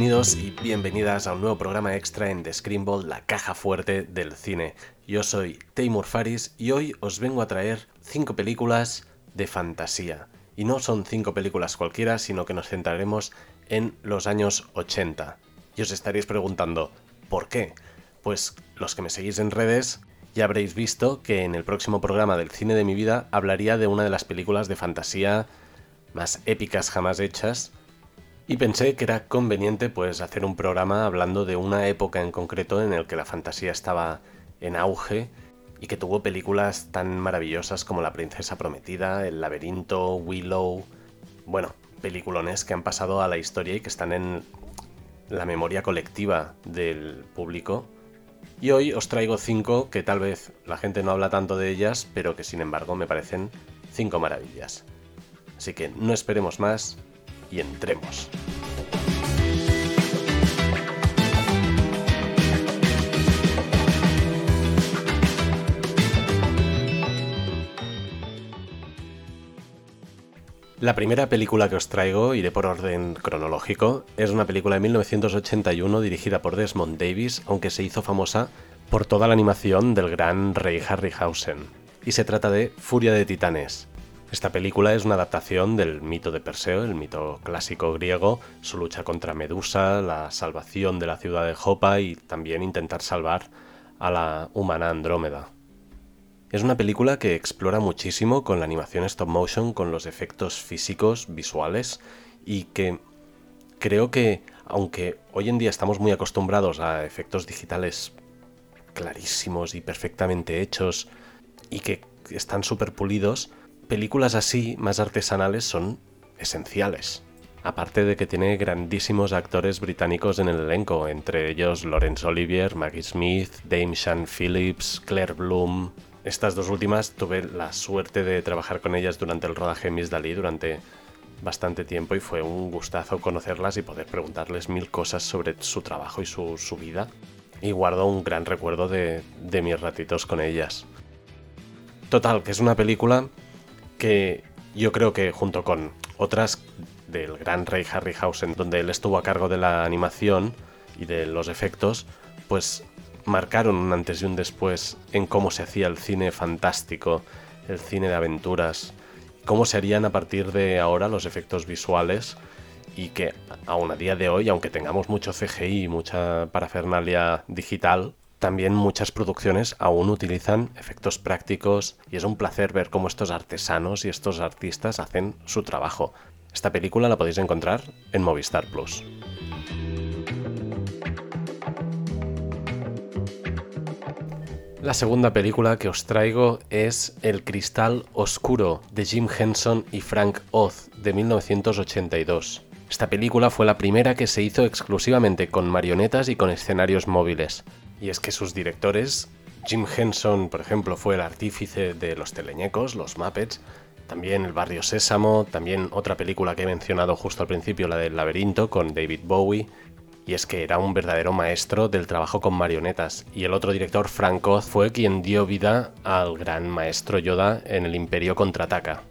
Bienvenidos y bienvenidas a un nuevo programa extra en The Screenball, la caja fuerte del cine. Yo soy Taymur Faris y hoy os vengo a traer cinco películas de fantasía. Y no son cinco películas cualquiera, sino que nos centraremos en los años 80. Y os estaréis preguntando, ¿por qué? Pues los que me seguís en redes ya habréis visto que en el próximo programa del cine de mi vida hablaría de una de las películas de fantasía más épicas jamás hechas. Y pensé que era conveniente pues hacer un programa hablando de una época en concreto en el que la fantasía estaba en auge y que tuvo películas tan maravillosas como La princesa prometida, El laberinto, Willow, bueno, peliculones que han pasado a la historia y que están en la memoria colectiva del público. Y hoy os traigo cinco que tal vez la gente no habla tanto de ellas, pero que sin embargo me parecen cinco maravillas. Así que no esperemos más y entremos. La primera película que os traigo, iré por orden cronológico, es una película de 1981 dirigida por Desmond Davis, aunque se hizo famosa por toda la animación del gran Ray Harryhausen. Y se trata de Furia de Titanes, esta película es una adaptación del mito de Perseo, el mito clásico griego, su lucha contra Medusa, la salvación de la ciudad de Jopa y también intentar salvar a la humana Andrómeda. Es una película que explora muchísimo con la animación stop motion, con los efectos físicos, visuales y que creo que, aunque hoy en día estamos muy acostumbrados a efectos digitales clarísimos y perfectamente hechos y que están súper pulidos, películas así, más artesanales, son esenciales. Aparte de que tiene grandísimos actores británicos en el elenco, entre ellos Laurence Olivier, Maggie Smith, Dame Sean Phillips, Claire Bloom. Estas dos últimas tuve la suerte de trabajar con ellas durante el rodaje Miss Dalí durante bastante tiempo y fue un gustazo conocerlas y poder preguntarles mil cosas sobre su trabajo y su, vida. Y guardo un gran recuerdo de mis ratitos con ellas. Total, que es una película que yo creo que junto con otras del gran Ray Harryhausen, donde él estuvo a cargo de la animación y de los efectos, pues marcaron un antes y un después en cómo se hacía el cine fantástico, el cine de aventuras, cómo se harían a partir de ahora los efectos visuales y que aún a día de hoy, aunque tengamos mucho CGI y mucha parafernalia digital, también muchas producciones aún utilizan efectos prácticos y es un placer ver cómo estos artesanos y estos artistas hacen su trabajo. Esta película la podéis encontrar en Movistar Plus. La segunda película que os traigo es El Cristal Oscuro de Jim Henson y Frank Oz de 1982. Esta película fue la primera que se hizo exclusivamente con marionetas y con escenarios móviles. Y es que sus directores, Jim Henson, por ejemplo, fue el artífice de Los Teleñecos, Los Muppets, también El Barrio Sésamo, también otra película que he mencionado justo al principio, la del laberinto, con David Bowie, y es que era un verdadero maestro del trabajo con marionetas. Y el otro director, Frank Oz, fue quien dio vida al gran maestro Yoda en El Imperio Contraataca.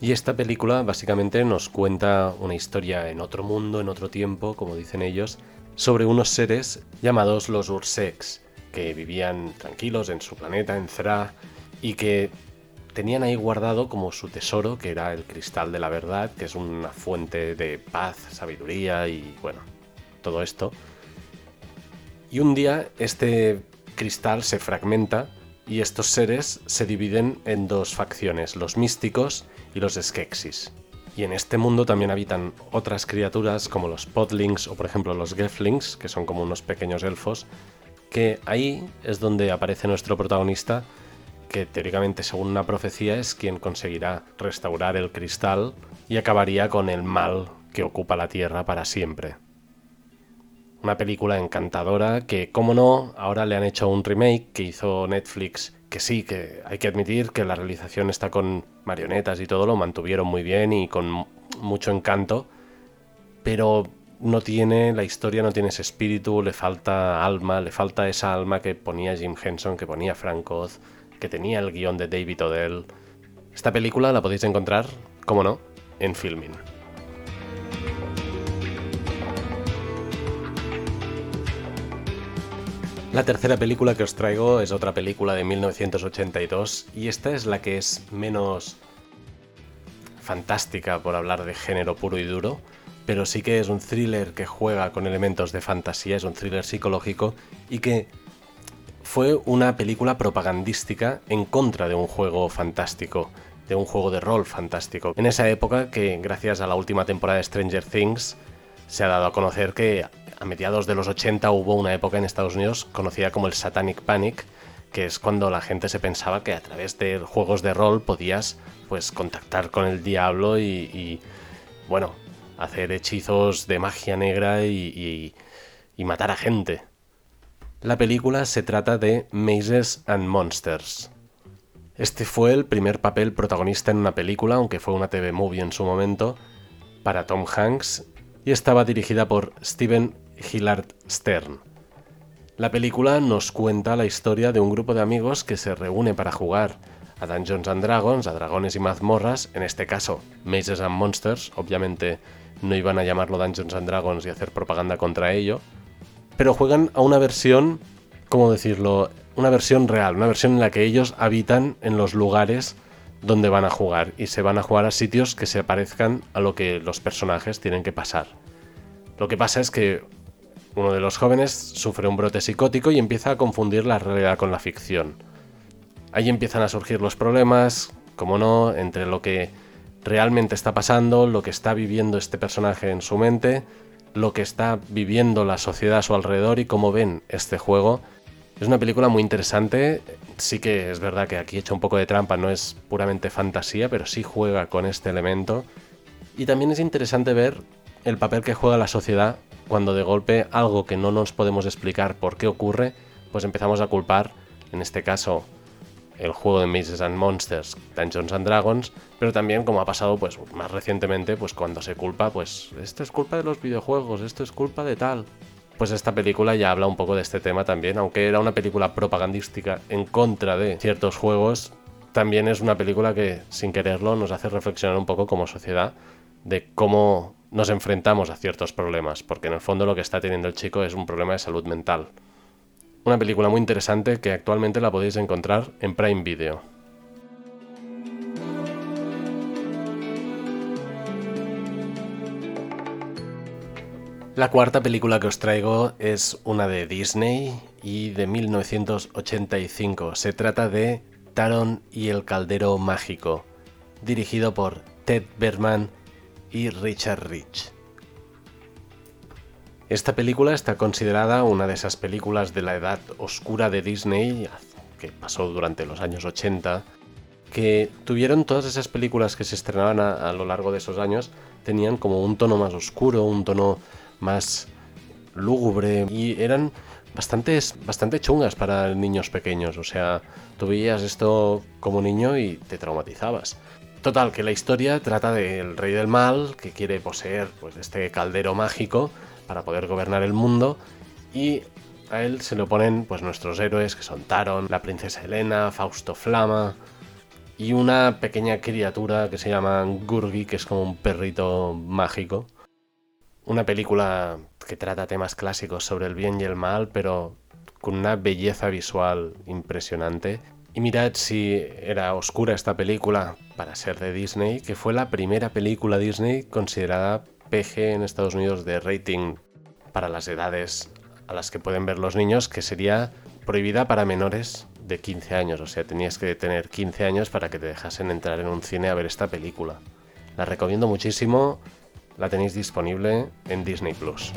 Y esta película básicamente nos cuenta una historia en otro mundo, en otro tiempo, como dicen ellos, sobre unos seres llamados los Ursex, que vivían tranquilos en su planeta, en Zra, y que tenían ahí guardado como su tesoro, que era el cristal de la verdad, que es una fuente de paz, sabiduría y bueno, todo esto. Y un día este cristal se fragmenta y estos seres se dividen en dos facciones, los místicos y los Skeksis. Y en este mundo también habitan otras criaturas como los podlings o por ejemplo los geflings, que son como unos pequeños elfos, que ahí es donde aparece nuestro protagonista, que teóricamente según una profecía es quien conseguirá restaurar el cristal y acabaría con el mal que ocupa la Tierra para siempre. Una película encantadora que, como no, ahora le han hecho un remake que hizo Netflix que sí, que hay que admitir que la realización está con marionetas y todo, lo mantuvieron muy bien y con mucho encanto, pero no tiene, la historia no tiene ese espíritu, le falta alma, le falta esa alma que ponía Jim Henson, que ponía Frank Oz, que tenía el guion de David Odell. Esta película la podéis encontrar, como no, en Filming. La tercera película que os traigo es otra película de 1982 y esta es la que es menos fantástica por hablar de género puro y duro, pero sí que es un thriller que juega con elementos de fantasía, es un thriller psicológico y que fue una película propagandística en contra de un juego fantástico, de un juego de rol fantástico. En esa época que gracias a la última temporada de Stranger Things se ha dado a conocer que a mediados de los 80 hubo una época en Estados Unidos conocida como el Satanic Panic, que es cuando la gente se pensaba que a través de juegos de rol podías pues contactar con el diablo y, bueno, hacer hechizos de magia negra y, y matar a gente. La película se trata de Mazes and Monsters. Este fue el primer papel protagonista en una película, aunque fue una TV movie en su momento, para Tom Hanks y estaba dirigida por Steven Hillard Stern. La película nos cuenta la historia de un grupo de amigos que se reúne para jugar a Dungeons and Dragons, a dragones y mazmorras, en este caso Mazes and Monsters, obviamente no iban a llamarlo Dungeons and Dragons y hacer propaganda contra ello, pero juegan a una versión, ¿cómo decirlo? Una versión real, una versión en la que ellos habitan en los lugares donde van a jugar y se van a jugar a sitios que se parezcan a lo que los personajes tienen que pasar. Lo que pasa es que uno de los jóvenes sufre un brote psicótico y empieza a confundir la realidad con la ficción. Ahí empiezan a surgir los problemas, como no, entre lo que realmente está pasando, lo que está viviendo este personaje en su mente, lo que está viviendo la sociedad a su alrededor y cómo ven este juego. Es una película muy interesante, sí que es verdad que aquí he hecho un poco de trampa, no es puramente fantasía, pero sí juega con este elemento. Y también es interesante ver el papel que juega la sociedad cuando de golpe algo que no nos podemos explicar por qué ocurre, pues empezamos a culpar, en este caso, el juego de Mazes and Monsters, Dungeons and Dragons, pero también como ha pasado pues más recientemente, pues cuando se culpa, pues esto es culpa de los videojuegos, esto es culpa de tal. Pues esta película ya habla un poco de este tema también, aunque era una película propagandística en contra de ciertos juegos, también es una película que sin quererlo nos hace reflexionar un poco como sociedad de cómo nos enfrentamos a ciertos problemas, porque en el fondo lo que está teniendo el chico es un problema de salud mental. Una película muy interesante que actualmente la podéis encontrar en Prime Video. La cuarta película que os traigo es una de Disney y de 1985. Se trata de Taron y el Caldero Mágico, dirigido por Ted Berman y Richard Rich. Esta película está considerada una de esas películas de la edad oscura de Disney, que pasó durante los años 80, que tuvieron todas esas películas que se estrenaban a, lo largo de esos años, tenían como un tono más oscuro, un tono más lúgubre y eran bastante, chungas para niños pequeños. O sea, tú veías esto como niño y te traumatizabas. Total, que la historia trata del rey del mal que quiere poseer pues, este caldero mágico para poder gobernar el mundo y a él se le oponen pues nuestros héroes que son Taron, la princesa Helena, Fausto Flama y una pequeña criatura que se llama Gurgi, que es como un perrito mágico. Una película que trata temas clásicos sobre el bien y el mal, pero con una belleza visual impresionante. Y mirad si era oscura esta película para ser de Disney, que fue la primera película Disney considerada PG en Estados Unidos de rating para las edades a las que pueden ver los niños, que sería prohibida para menores de 15 años. O sea, tenías que tener 15 años para que te dejasen entrar en un cine a ver esta película. La recomiendo muchísimo, la tenéis disponible en Disney Plus.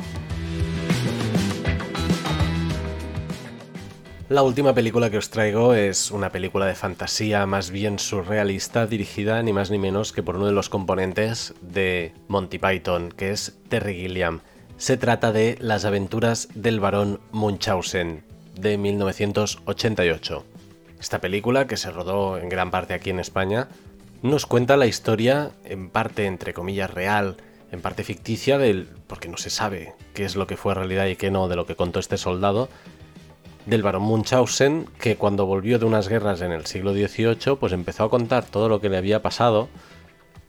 La última película que os traigo es una película de fantasía más bien surrealista dirigida ni más ni menos que por uno de los componentes de Monty Python, que es Terry Gilliam. Se trata de Las aventuras del barón Munchausen, de 1988. Esta película, que se rodó en gran parte aquí en España, nos cuenta la historia, en parte entre comillas real, en parte ficticia, del, porque no se sabe qué es lo que fue realidad y qué no de lo que contó este soldado, del barón Munchausen, que cuando volvió de unas guerras en el siglo XVIII, pues empezó a contar todo lo que le había pasado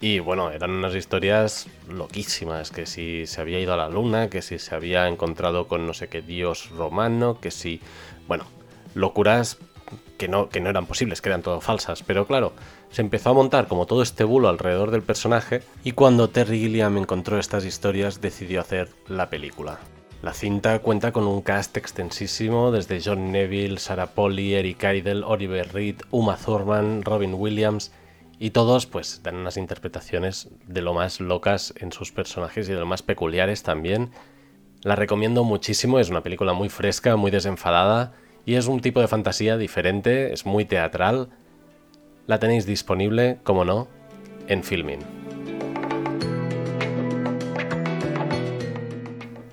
Y bueno, eran unas historias loquísimas, que si se había ido a la luna, que si se había encontrado con no sé qué dios romano, que si... Bueno, locuras que no, que no eran posibles, que eran todo falsas. Pero claro, se empezó a montar como todo este bulo alrededor del personaje y cuando Terry Gilliam encontró estas historias decidió hacer la película. La cinta cuenta con un cast extensísimo desde John Neville, Sarah Polly, Eric Idle, Oliver Reed, Uma Thurman, Robin Williams y todos pues dan unas interpretaciones de lo más locas en sus personajes y de lo más peculiares también. La recomiendo muchísimo, es una película muy fresca, muy desenfadada y es un tipo de fantasía diferente, es muy teatral. La tenéis disponible, como no, en Filmin.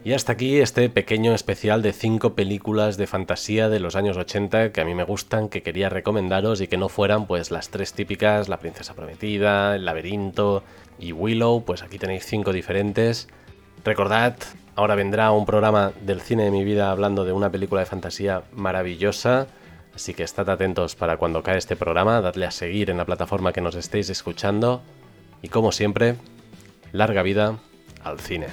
Y hasta aquí este pequeño especial de 5 películas de fantasía de los años 80 que a mí me gustan, que quería recomendaros y que no fueran pues las tres típicas, La princesa prometida, El laberinto y Willow, pues aquí tenéis 5 diferentes. Recordad, ahora vendrá un programa del cine de mi vida hablando de una película de fantasía maravillosa, así que estad atentos para cuando cae este programa, dadle a seguir en la plataforma que nos estéis escuchando y como siempre, larga vida al cine.